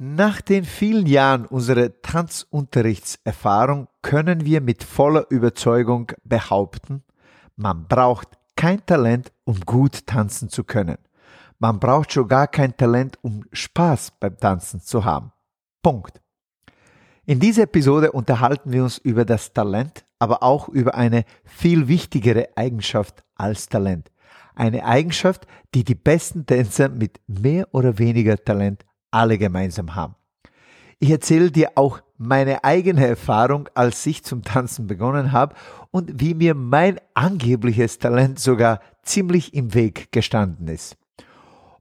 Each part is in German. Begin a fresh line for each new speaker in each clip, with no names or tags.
Nach den vielen Jahren unserer Tanzunterrichtserfahrung können wir mit voller Überzeugung behaupten, man braucht kein Talent, um gut tanzen zu können. Man braucht schon gar kein Talent, um Spaß beim Tanzen zu haben. Punkt. In dieser Episode unterhalten wir uns über das Talent, aber auch über eine viel wichtigere Eigenschaft als Talent. Eine Eigenschaft, die die besten Tänzer mit mehr oder weniger Talent alle gemeinsam haben. Ich erzähle dir auch meine eigene Erfahrung, als ich zum Tanzen begonnen habe und wie mir mein angebliches Talent sogar ziemlich im Weg gestanden ist.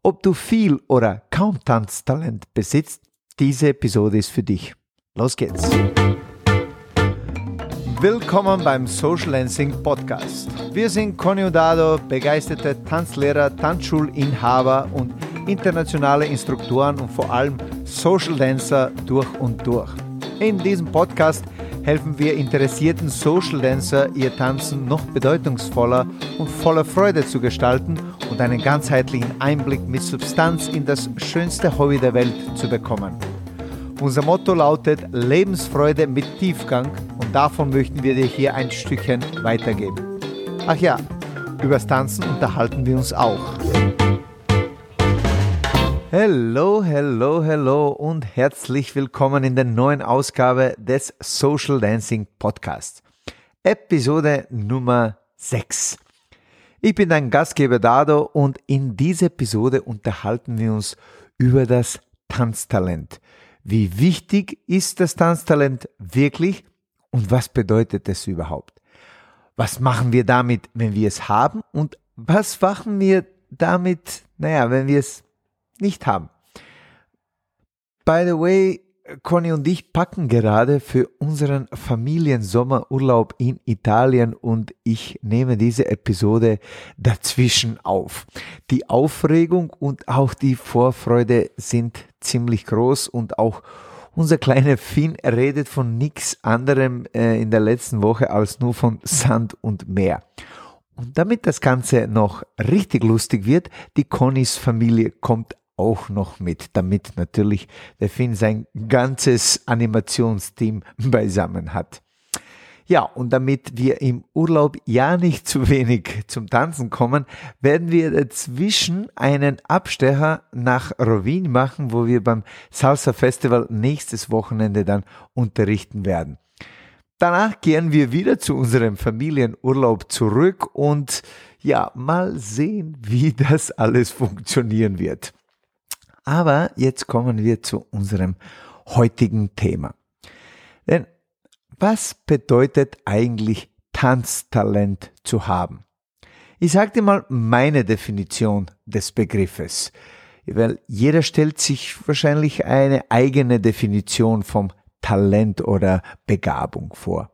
Ob du viel oder kaum Tanztalent besitzt, diese Episode ist für dich. Los geht's. Willkommen beim Social Dancing Podcast. Wir sind Conny Dado, begeisterte Tanzlehrer, Tanzschulinhaber und internationale Instruktoren und vor allem Social Dancer durch und durch. In diesem Podcast helfen wir interessierten Social Dancer, ihr Tanzen noch bedeutungsvoller und voller Freude zu gestalten und einen ganzheitlichen Einblick mit Substanz in das schönste Hobby der Welt zu bekommen. Unser Motto lautet Lebensfreude mit Tiefgang und davon möchten wir dir hier ein Stückchen weitergeben. Ach ja, übers Tanzen unterhalten wir uns auch. Hello, hello, hello und herzlich willkommen in der neuen Ausgabe des Social Dancing Podcasts. Episode Nummer 6. Ich bin dein Gastgeber Dado und in dieser Episode unterhalten wir uns über das Tanztalent. Wie wichtig ist das Tanztalent wirklich und was bedeutet es überhaupt? Was machen wir damit, wenn wir es haben und was machen wir damit, naja, wenn wir es nicht haben. By the way, Conny und ich packen gerade für unseren Familiensommerurlaub in Italien und ich nehme diese Episode dazwischen auf. Die Aufregung und auch die Vorfreude sind ziemlich groß und auch unser kleiner Finn redet von nichts anderem äh, in der letzten Woche als nur von Sand und Meer. Und damit das Ganze noch richtig lustig wird, die Connys Familie kommt auch noch mit, damit natürlich der Finn sein ganzes Animationsteam beisammen hat. Ja, und damit wir im Urlaub ja nicht zu wenig zum Tanzen kommen, werden wir dazwischen einen Abstecher nach Rovin machen, wo wir beim Salsa Festival nächstes Wochenende dann unterrichten werden. Danach kehren wir wieder zu unserem Familienurlaub zurück und ja, mal sehen, wie das alles funktionieren wird. Aber jetzt kommen wir zu unserem heutigen Thema. Denn was bedeutet eigentlich Tanztalent zu haben? Ich sage dir mal meine Definition des Begriffes, weil jeder stellt sich wahrscheinlich eine eigene Definition vom Talent oder Begabung vor.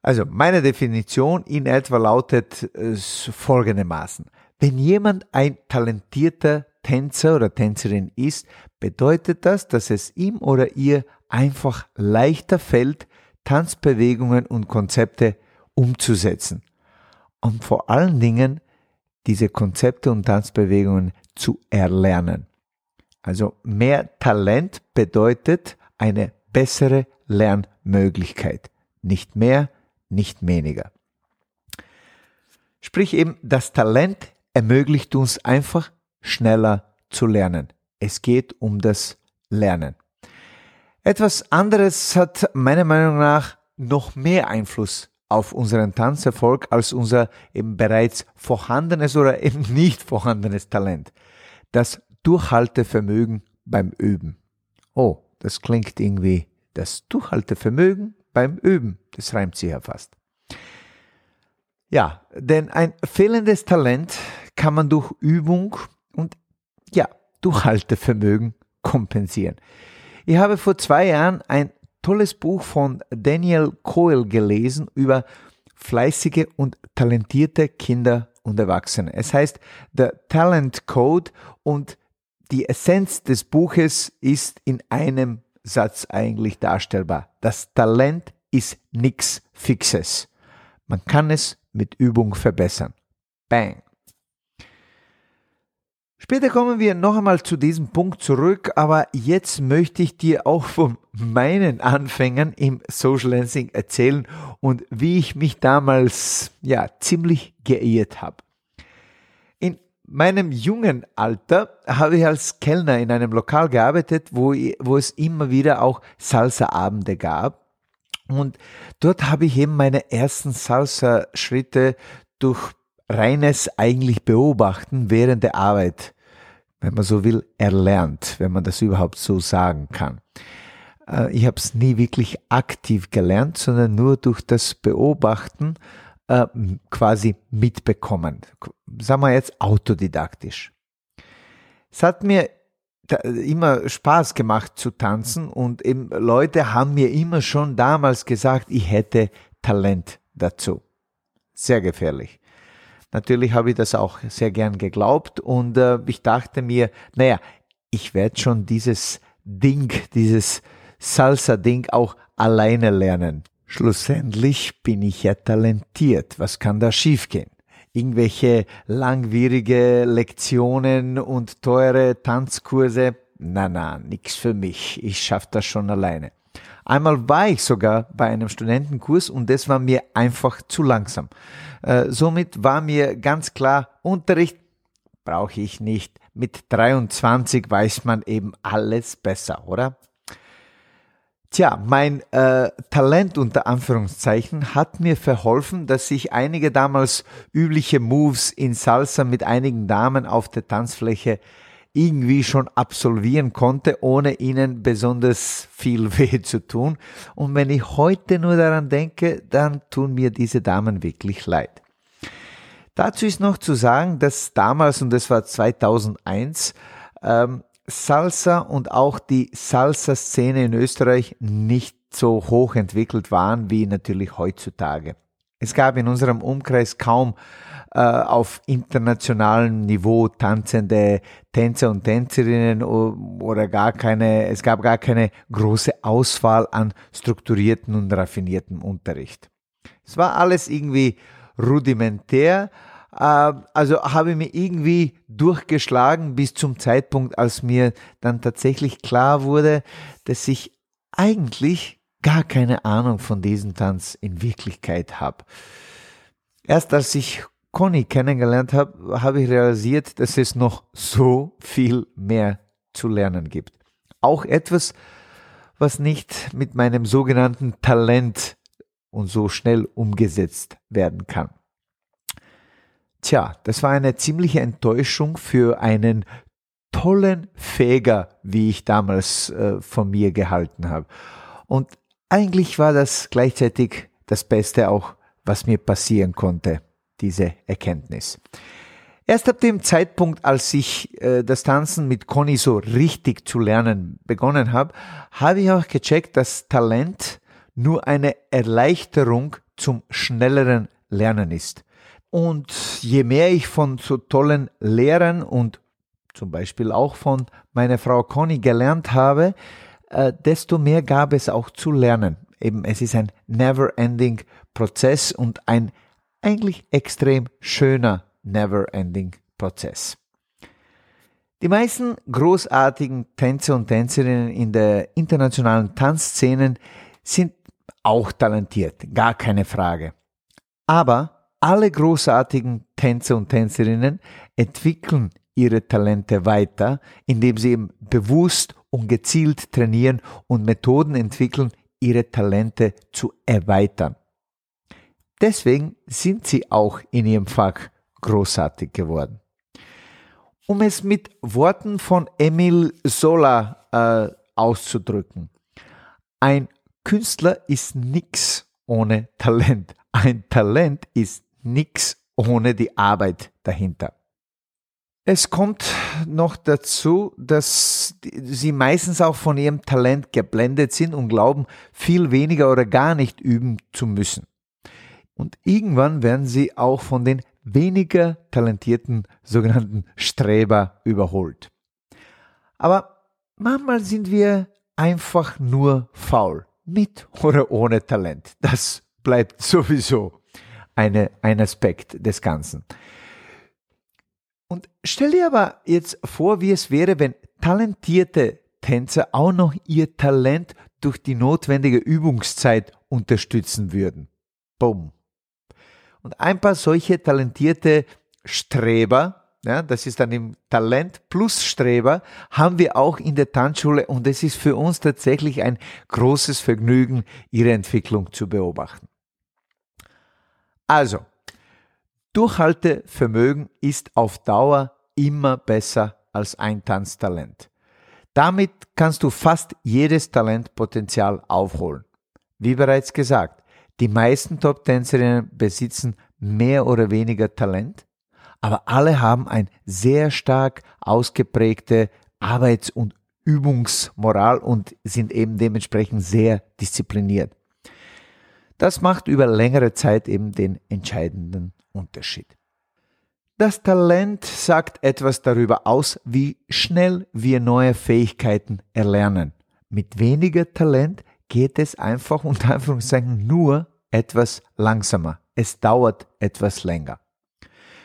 Also meine Definition in etwa lautet äh, folgendermaßen. Wenn jemand ein talentierter Tänzer oder Tänzerin ist, bedeutet das, dass es ihm oder ihr einfach leichter fällt, Tanzbewegungen und Konzepte umzusetzen. Und vor allen Dingen diese Konzepte und Tanzbewegungen zu erlernen. Also mehr Talent bedeutet eine bessere Lernmöglichkeit. Nicht mehr, nicht weniger. Sprich eben, das Talent ermöglicht uns einfach schneller zu lernen. Es geht um das Lernen. Etwas anderes hat meiner Meinung nach noch mehr Einfluss auf unseren Tanzerfolg als unser eben bereits vorhandenes oder eben nicht vorhandenes Talent. Das Durchhaltevermögen beim Üben. Oh, das klingt irgendwie das Durchhaltevermögen beim Üben. Das reimt sich ja fast. Ja, denn ein fehlendes Talent kann man durch Übung und ja, Durchhaltevermögen kompensieren. Ich habe vor zwei Jahren ein tolles Buch von Daniel Coyle gelesen über fleißige und talentierte Kinder und Erwachsene. Es heißt The Talent Code und die Essenz des Buches ist in einem Satz eigentlich darstellbar. Das Talent ist nichts Fixes. Man kann es mit Übung verbessern. Bang. Später kommen wir noch einmal zu diesem Punkt zurück, aber jetzt möchte ich dir auch von meinen Anfängen im Social Dancing erzählen und wie ich mich damals ja ziemlich geirrt habe. In meinem jungen Alter habe ich als Kellner in einem Lokal gearbeitet, wo, wo es immer wieder auch Salsa-Abende gab. Und dort habe ich eben meine ersten Salsa-Schritte durch reines eigentlich Beobachten während der Arbeit, wenn man so will, erlernt, wenn man das überhaupt so sagen kann. Äh, ich habe es nie wirklich aktiv gelernt, sondern nur durch das Beobachten äh, quasi mitbekommen. Sagen wir jetzt autodidaktisch. Es hat mir immer Spaß gemacht zu tanzen und eben Leute haben mir immer schon damals gesagt, ich hätte Talent dazu. Sehr gefährlich. Natürlich habe ich das auch sehr gern geglaubt und äh, ich dachte mir, naja, ich werde schon dieses Ding, dieses Salsa-Ding auch alleine lernen. Schlussendlich bin ich ja talentiert. Was kann da schiefgehen? Irgendwelche langwierige Lektionen und teure Tanzkurse? Na, na, nix für mich. Ich schaff das schon alleine. Einmal war ich sogar bei einem Studentenkurs und das war mir einfach zu langsam. Äh, somit war mir ganz klar, Unterricht brauche ich nicht. Mit 23 weiß man eben alles besser, oder? Tja, mein äh, Talent unter Anführungszeichen hat mir verholfen, dass ich einige damals übliche Moves in Salsa mit einigen Damen auf der Tanzfläche irgendwie schon absolvieren konnte, ohne ihnen besonders viel weh zu tun. Und wenn ich heute nur daran denke, dann tun mir diese Damen wirklich leid. Dazu ist noch zu sagen, dass damals, und das war 2001, ähm, Salsa und auch die Salsa-Szene in Österreich nicht so hoch entwickelt waren wie natürlich heutzutage. Es gab in unserem Umkreis kaum äh, auf internationalem Niveau tanzende Tänzer und Tänzerinnen oder gar keine, es gab gar keine große Auswahl an strukturierten und raffinierten Unterricht. Es war alles irgendwie rudimentär, äh, also habe ich mir irgendwie durchgeschlagen bis zum Zeitpunkt, als mir dann tatsächlich klar wurde, dass ich eigentlich gar keine Ahnung von diesem Tanz in Wirklichkeit habe. Erst als ich Conny kennengelernt habe, habe ich realisiert, dass es noch so viel mehr zu lernen gibt. Auch etwas, was nicht mit meinem sogenannten Talent und so schnell umgesetzt werden kann. Tja, das war eine ziemliche Enttäuschung für einen tollen Fäger, wie ich damals äh, von mir gehalten habe. Und eigentlich war das gleichzeitig das Beste auch, was mir passieren konnte diese Erkenntnis. Erst ab dem Zeitpunkt, als ich äh, das Tanzen mit Conny so richtig zu lernen begonnen habe, habe ich auch gecheckt, dass Talent nur eine Erleichterung zum schnelleren Lernen ist. Und je mehr ich von so tollen Lehrern und zum Beispiel auch von meiner Frau Conny gelernt habe, äh, desto mehr gab es auch zu lernen. Eben, es ist ein never-ending Prozess und ein eigentlich extrem schöner Never-Ending-Prozess. Die meisten großartigen Tänzer und Tänzerinnen in der internationalen Tanzszenen sind auch talentiert, gar keine Frage. Aber alle großartigen Tänzer und Tänzerinnen entwickeln ihre Talente weiter, indem sie eben bewusst und gezielt trainieren und Methoden entwickeln, ihre Talente zu erweitern. Deswegen sind sie auch in ihrem Fach großartig geworden. Um es mit Worten von Emil Sola äh, auszudrücken. Ein Künstler ist nichts ohne Talent. Ein Talent ist nichts ohne die Arbeit dahinter. Es kommt noch dazu, dass sie meistens auch von ihrem Talent geblendet sind und glauben, viel weniger oder gar nicht üben zu müssen. Und irgendwann werden sie auch von den weniger talentierten sogenannten Streber überholt. Aber manchmal sind wir einfach nur faul, mit oder ohne Talent. Das bleibt sowieso eine, ein Aspekt des Ganzen. Und stell dir aber jetzt vor, wie es wäre, wenn talentierte Tänzer auch noch ihr Talent durch die notwendige Übungszeit unterstützen würden. Boom. Und ein paar solche talentierte Streber, ja, das ist dann im Talent plus Streber, haben wir auch in der Tanzschule und es ist für uns tatsächlich ein großes Vergnügen, ihre Entwicklung zu beobachten. Also, Durchhaltevermögen ist auf Dauer immer besser als ein Tanztalent. Damit kannst du fast jedes Talentpotenzial aufholen. Wie bereits gesagt, die meisten Top-Tänzerinnen besitzen mehr oder weniger Talent, aber alle haben ein sehr stark ausgeprägte Arbeits- und Übungsmoral und sind eben dementsprechend sehr diszipliniert. Das macht über längere Zeit eben den entscheidenden Unterschied. Das Talent sagt etwas darüber aus, wie schnell wir neue Fähigkeiten erlernen. Mit weniger Talent geht es einfach unter Anführungszeichen nur etwas langsamer. Es dauert etwas länger.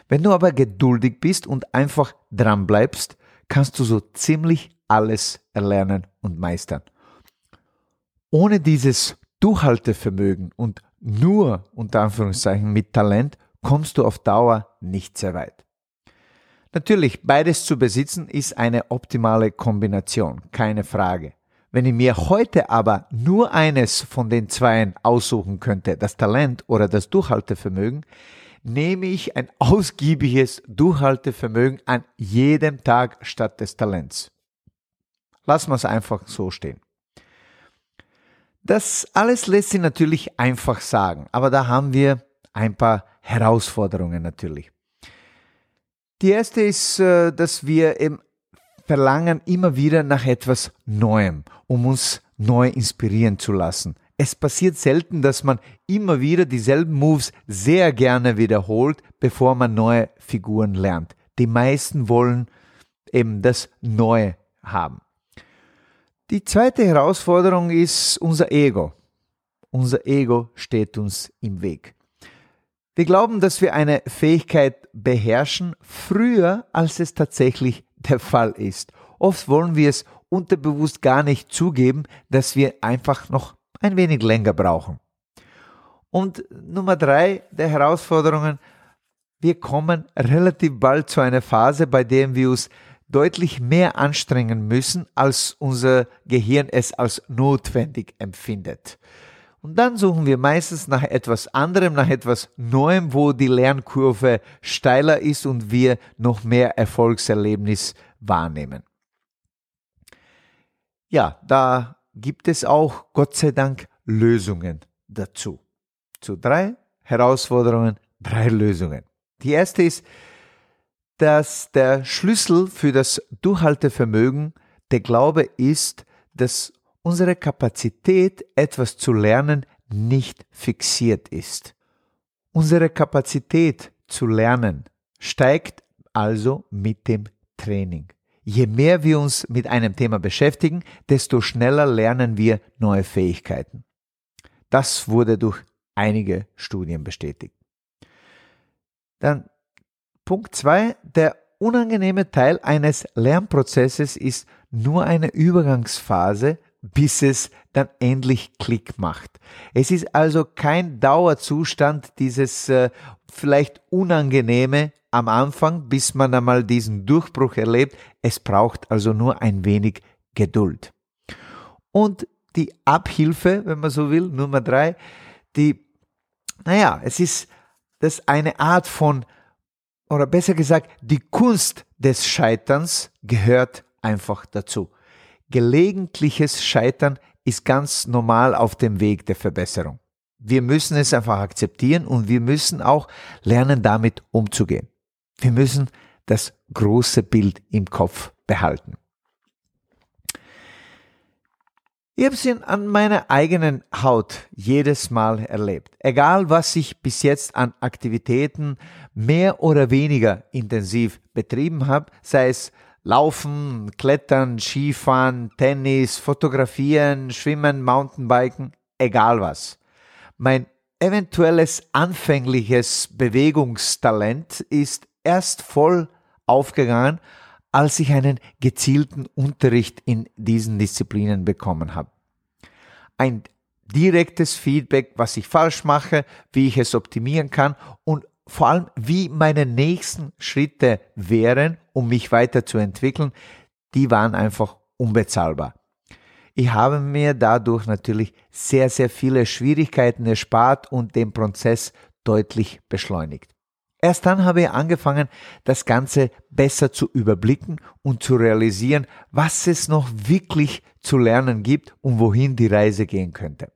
Wenn du aber geduldig bist und einfach dran bleibst, kannst du so ziemlich alles erlernen und meistern. Ohne dieses Durchhaltevermögen und nur unter Anführungszeichen mit Talent kommst du auf Dauer nicht sehr weit. Natürlich, beides zu besitzen ist eine optimale Kombination, keine Frage. Wenn ich mir heute aber nur eines von den zweien aussuchen könnte, das Talent oder das Durchhaltevermögen, nehme ich ein ausgiebiges Durchhaltevermögen an jedem Tag statt des Talents. Lassen wir es einfach so stehen. Das alles lässt sich natürlich einfach sagen, aber da haben wir ein paar Herausforderungen natürlich. Die erste ist, äh, dass wir eben verlangen immer wieder nach etwas Neuem, um uns neu inspirieren zu lassen. Es passiert selten, dass man immer wieder dieselben Moves sehr gerne wiederholt, bevor man neue Figuren lernt. Die meisten wollen eben das Neue haben. Die zweite Herausforderung ist unser Ego. Unser Ego steht uns im Weg. Wir glauben, dass wir eine Fähigkeit beherrschen früher, als es tatsächlich der Fall ist. Oft wollen wir es unterbewusst gar nicht zugeben, dass wir einfach noch ein wenig länger brauchen. Und Nummer drei der Herausforderungen, wir kommen relativ bald zu einer Phase, bei der wir uns deutlich mehr anstrengen müssen, als unser Gehirn es als notwendig empfindet. Und dann suchen wir meistens nach etwas anderem, nach etwas Neuem, wo die Lernkurve steiler ist und wir noch mehr Erfolgserlebnis wahrnehmen. Ja, da gibt es auch Gott sei Dank Lösungen dazu. Zu drei Herausforderungen, drei Lösungen. Die erste ist, dass der Schlüssel für das Durchhaltevermögen der Glaube ist, dass unsere Kapazität, etwas zu lernen, nicht fixiert ist. Unsere Kapazität zu lernen steigt also mit dem Training. Je mehr wir uns mit einem Thema beschäftigen, desto schneller lernen wir neue Fähigkeiten. Das wurde durch einige Studien bestätigt. Dann Punkt zwei: Der unangenehme Teil eines Lernprozesses ist nur eine Übergangsphase, bis es dann endlich Klick macht. Es ist also kein Dauerzustand dieses äh, vielleicht unangenehme am Anfang, bis man einmal diesen Durchbruch erlebt. Es braucht also nur ein wenig Geduld. Und die Abhilfe, wenn man so will, Nummer drei, die, naja, es ist das eine Art von, oder besser gesagt, die Kunst des Scheiterns gehört einfach dazu. Gelegentliches Scheitern ist ganz normal auf dem Weg der Verbesserung. Wir müssen es einfach akzeptieren und wir müssen auch lernen, damit umzugehen. Wir müssen das große Bild im Kopf behalten. Ich habe es an meiner eigenen Haut jedes Mal erlebt. Egal, was ich bis jetzt an Aktivitäten mehr oder weniger intensiv betrieben habe, sei es Laufen, Klettern, Skifahren, Tennis, Fotografieren, Schwimmen, Mountainbiken, egal was. Mein eventuelles anfängliches Bewegungstalent ist erst voll aufgegangen, als ich einen gezielten Unterricht in diesen Disziplinen bekommen habe. Ein direktes Feedback, was ich falsch mache, wie ich es optimieren kann und vor allem, wie meine nächsten Schritte wären, um mich weiterzuentwickeln, die waren einfach unbezahlbar. Ich habe mir dadurch natürlich sehr, sehr viele Schwierigkeiten erspart und den Prozess deutlich beschleunigt. Erst dann habe ich angefangen, das Ganze besser zu überblicken und zu realisieren, was es noch wirklich zu lernen gibt und wohin die Reise gehen könnte.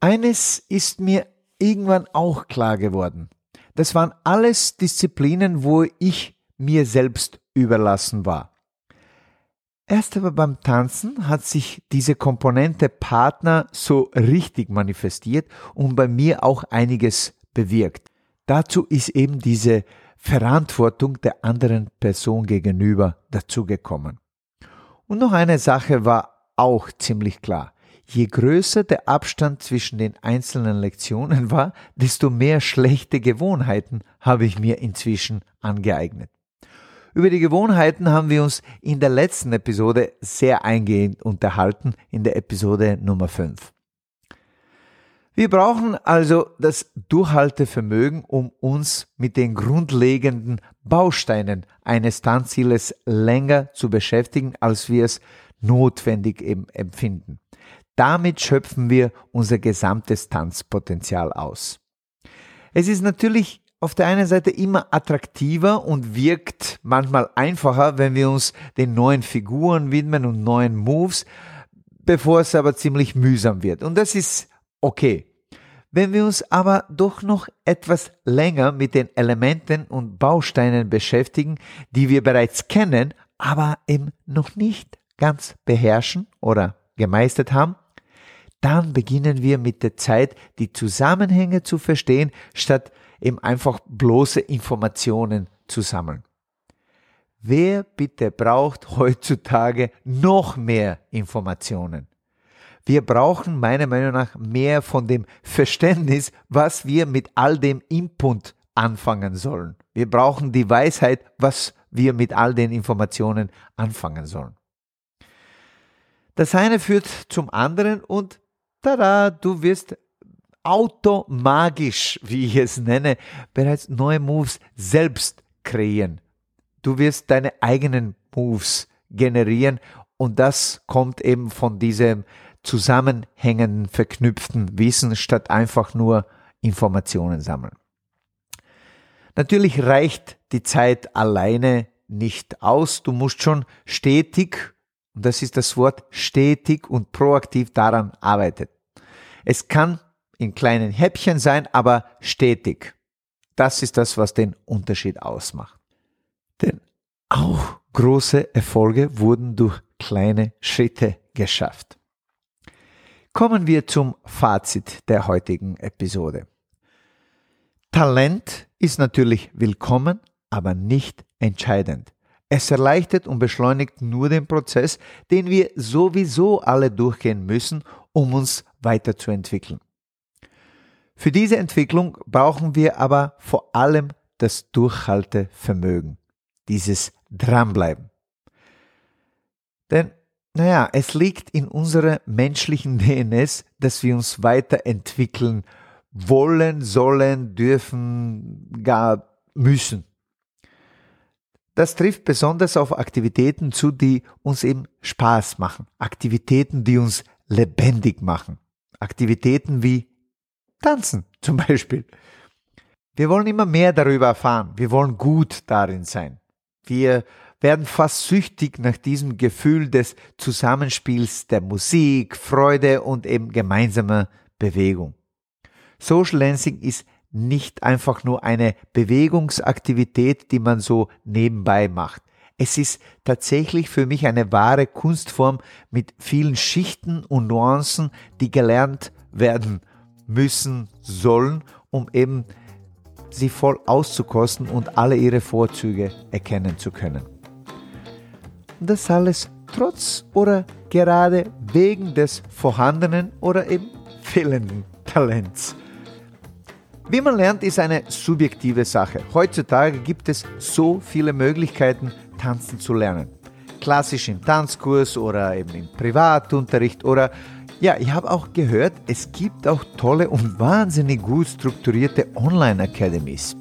Eines ist mir irgendwann auch klar geworden. Das waren alles Disziplinen, wo ich mir selbst überlassen war. Erst aber beim Tanzen hat sich diese Komponente Partner so richtig manifestiert und bei mir auch einiges bewirkt. Dazu ist eben diese Verantwortung der anderen Person gegenüber dazugekommen. Und noch eine Sache war auch ziemlich klar. Je größer der Abstand zwischen den einzelnen Lektionen war, desto mehr schlechte Gewohnheiten habe ich mir inzwischen angeeignet. Über die Gewohnheiten haben wir uns in der letzten Episode sehr eingehend unterhalten, in der Episode Nummer 5. Wir brauchen also das Durchhaltevermögen, um uns mit den grundlegenden Bausteinen eines Tanzzieles länger zu beschäftigen, als wir es notwendig empfinden. Damit schöpfen wir unser gesamtes Tanzpotenzial aus. Es ist natürlich auf der einen Seite immer attraktiver und wirkt manchmal einfacher, wenn wir uns den neuen Figuren widmen und neuen Moves, bevor es aber ziemlich mühsam wird. Und das ist okay. Wenn wir uns aber doch noch etwas länger mit den Elementen und Bausteinen beschäftigen, die wir bereits kennen, aber eben noch nicht ganz beherrschen oder gemeistert haben, dann beginnen wir mit der Zeit die Zusammenhänge zu verstehen, statt eben einfach bloße Informationen zu sammeln. Wer bitte braucht heutzutage noch mehr Informationen? Wir brauchen meiner Meinung nach mehr von dem Verständnis, was wir mit all dem Input anfangen sollen. Wir brauchen die Weisheit, was wir mit all den Informationen anfangen sollen. Das eine führt zum anderen und tada, du wirst automagisch, wie ich es nenne, bereits neue Moves selbst kreieren. Du wirst deine eigenen Moves generieren und das kommt eben von diesem zusammenhängenden, verknüpften Wissen statt einfach nur Informationen sammeln. Natürlich reicht die Zeit alleine nicht aus. Du musst schon stetig, und das ist das Wort stetig und proaktiv daran arbeiten. Es kann in kleinen Häppchen sein, aber stetig. Das ist das, was den Unterschied ausmacht. Denn auch große Erfolge wurden durch kleine Schritte geschafft. Kommen wir zum Fazit der heutigen Episode. Talent ist natürlich willkommen, aber nicht entscheidend. Es erleichtert und beschleunigt nur den Prozess, den wir sowieso alle durchgehen müssen, um uns weiterzuentwickeln. Für diese Entwicklung brauchen wir aber vor allem das Durchhaltevermögen, dieses Dranbleiben. Denn, naja, es liegt in unserer menschlichen DNS, dass wir uns weiterentwickeln wollen, sollen, dürfen, gar müssen. Das trifft besonders auf Aktivitäten zu, die uns eben Spaß machen. Aktivitäten, die uns lebendig machen. Aktivitäten wie Tanzen zum Beispiel. Wir wollen immer mehr darüber erfahren. Wir wollen gut darin sein. Wir werden fast süchtig nach diesem Gefühl des Zusammenspiels der Musik, Freude und eben gemeinsamer Bewegung. Social Dancing ist nicht einfach nur eine Bewegungsaktivität, die man so nebenbei macht. Es ist tatsächlich für mich eine wahre Kunstform mit vielen Schichten und Nuancen, die gelernt werden müssen, sollen, um eben sie voll auszukosten und alle ihre Vorzüge erkennen zu können. Das alles trotz oder gerade wegen des vorhandenen oder eben fehlenden Talents. Wie man lernt, ist eine subjektive Sache. Heutzutage gibt es so viele Möglichkeiten, tanzen zu lernen. Klassisch im Tanzkurs oder eben im Privatunterricht oder ja, ich habe auch gehört, es gibt auch tolle und wahnsinnig gut strukturierte Online-Academies.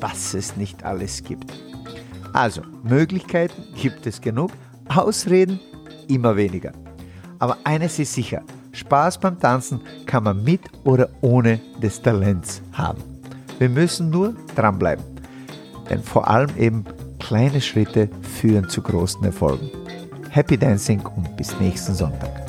Was es nicht alles gibt. Also, Möglichkeiten gibt es genug, Ausreden immer weniger. Aber eines ist sicher, Spaß beim Tanzen kann man mit oder ohne des Talents haben. Wir müssen nur dranbleiben. Denn vor allem eben kleine Schritte führen zu großen Erfolgen. Happy Dancing und bis nächsten Sonntag.